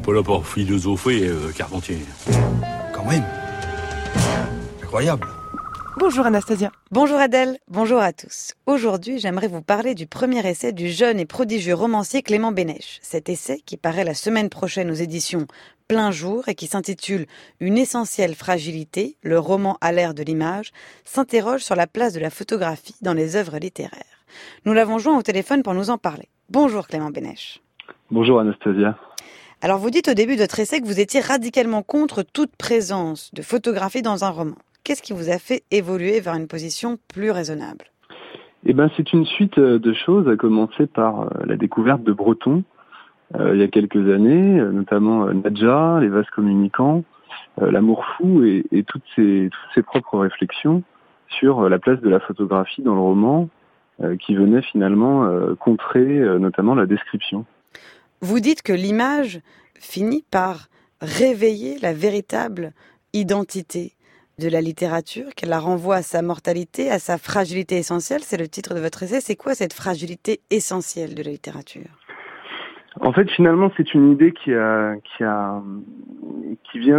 n'est pas là pour philosopher, euh, Carpentier. Quand même. Incroyable. Bonjour Anastasia. Bonjour Adèle, bonjour à tous. Aujourd'hui, j'aimerais vous parler du premier essai du jeune et prodigieux romancier Clément Bénèche. Cet essai, qui paraît la semaine prochaine aux éditions Plein Jour et qui s'intitule Une essentielle fragilité, le roman à l'ère de l'image, s'interroge sur la place de la photographie dans les œuvres littéraires. Nous l'avons joint au téléphone pour nous en parler. Bonjour Clément Bénèche. Bonjour Anastasia. Alors vous dites au début de votre essai que vous étiez radicalement contre toute présence de photographie dans un roman. Qu'est-ce qui vous a fait évoluer vers une position plus raisonnable? Eh ben, c'est une suite euh, de choses, à commencer par euh, la découverte de Breton euh, il y a quelques années, notamment Nadja, les vases communicants, l'amour fou et, toutes, ses, toutes ses propres réflexions sur la place de la photographie dans le roman, qui venait finalement contrer notamment la description. Vous dites que l'image finit par réveiller la véritable identité de la littérature, qu'elle la renvoie à sa mortalité, à sa fragilité essentielle. C'est le titre de votre essai. C'est quoi cette fragilité essentielle de la littérature? En fait, finalement, c'est une idée qui, vient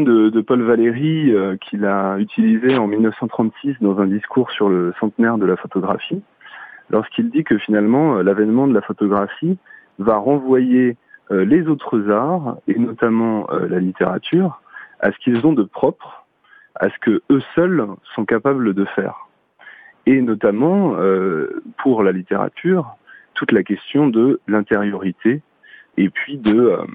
de, Paul Valéry, euh, qu'il a utilisée en 1936 dans un discours sur le centenaire de la photographie, lorsqu'il dit que finalement, euh, l'avènement de la photographie va renvoyer les autres arts, et notamment la littérature, à ce qu'ils ont de propre à ce que eux seuls sont capables de faire. Et notamment, euh, pour la littérature, toute la question de l'intériorité, et puis de, euh,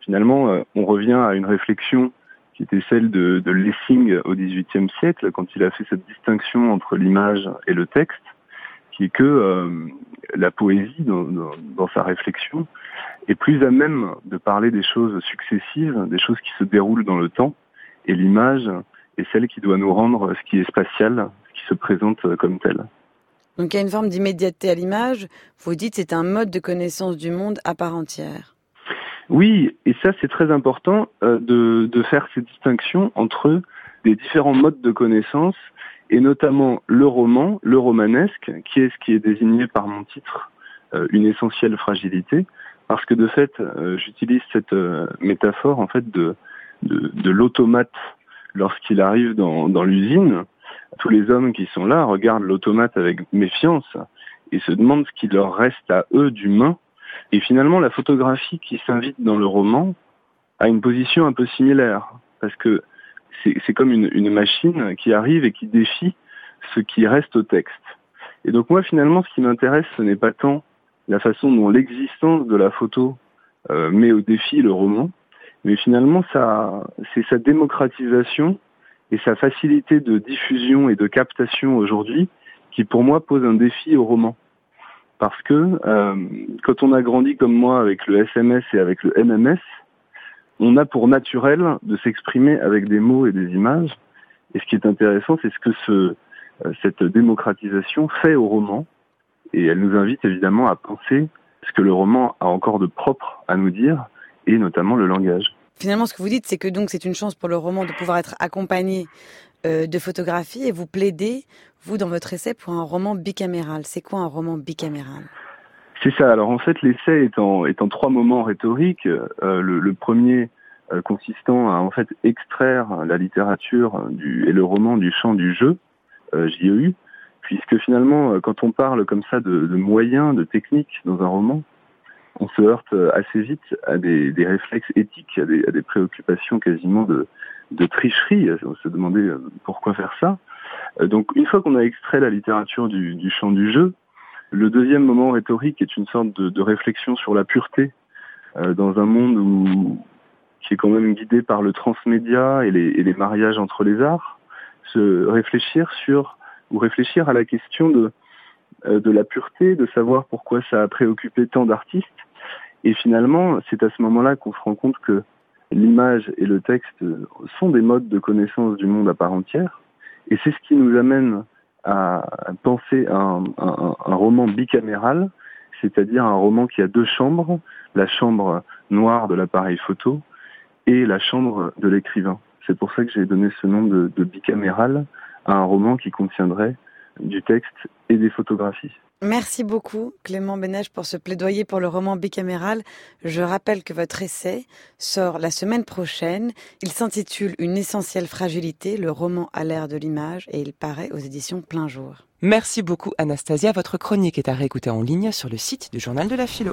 finalement, euh, on revient à une réflexion qui était celle de, Lessing au XVIIIe siècle, quand il a fait cette distinction entre l'image et le texte, qui est que la poésie, dans, dans, sa réflexion, est plus à même de parler des choses successives, des choses qui se déroulent dans le temps, et l'image et celle qui doit nous rendre ce qui est spatial, ce qui se présente comme tel. Donc il y a une forme d'immédiateté à l'image. Vous dites c'est un mode de connaissance du monde à part entière. Oui, et ça c'est très important euh, de, de, faire ces distinctions entre les différents modes de connaissance et notamment le roman, le romanesque, qui est ce qui est désigné par mon titre, euh, une essentielle fragilité, parce que de fait, euh, j'utilise cette métaphore en fait de, de, de l'automate lorsqu'il arrive dans, dans l'usine, tous les hommes qui sont là regardent l'automate avec méfiance et se demandent ce qu'il leur reste à eux d'humain. Et finalement, la photographie qui s'invite dans le roman a une position un peu similaire, parce que c'est comme une, une, machine qui arrive et qui défie ce qui reste au texte. Et donc moi, finalement, ce qui m'intéresse, ce n'est pas tant la façon dont l'existence de la photo euh, met au défi le roman, mais finalement, c'est sa démocratisation et sa facilité de diffusion et de captation aujourd'hui qui, pour moi, pose un défi au roman. Parce que euh, quand on a grandi comme moi avec le SMS et avec le MMS, on a pour naturel de s'exprimer avec des mots et des images. Et ce qui est intéressant, c'est ce que ce, euh, cette démocratisation fait au roman. Et elle nous invite évidemment à penser ce que le roman a encore de propre à nous dire et notamment le langage. Finalement, ce que vous dites, c'est que donc c'est une chance pour le roman de pouvoir être accompagné euh, de photographies et vous plaidez, vous, dans votre essai, pour un roman bicaméral. C'est quoi un roman bicaméral? C'est ça. Alors en fait, l'essai est en, est en trois moments rhétoriques. Euh, le, premier euh, consistant à en fait extraire la littérature du, et le roman du champ du jeu, JEU, puisque finalement, quand on parle comme ça de, de moyens, de techniques dans un roman, on se heurte assez vite à des, réflexes éthiques, à des, préoccupations quasiment de, tricherie. On se demandait euh, pourquoi faire ça. Euh, donc une fois qu'on a extrait la littérature du, champ du jeu, le deuxième moment rhétorique est une sorte de, réflexion sur la pureté euh, dans un monde où, qui est quand même guidé par le transmédia et les, et les mariages entre les arts. Se réfléchir sur ou réfléchir à la question de euh, de la pureté, de savoir pourquoi ça a préoccupé tant d'artistes. Et finalement, c'est à ce moment-là qu'on se rend compte que l'image et le texte sont des modes de connaissance du monde à part entière. Et c'est ce qui nous amène à penser un, un, roman bicaméral, c'est-à-dire un roman qui a deux chambres, la chambre noire de l'appareil photo et la chambre de l'écrivain. C'est pour ça que j'ai donné ce nom de bicaméral à un roman qui contiendrait du texte et des photographies. Merci beaucoup Clément Bénèche pour ce plaidoyer pour le roman bicaméral. Je rappelle que votre essai sort la semaine prochaine. Il s'intitule Une essentielle fragilité, le roman à l'ère de l'image et il paraît aux éditions Plein Jour. Merci beaucoup Anastasia. Votre chronique est à réécouter en ligne sur le site du Journal de la Philo.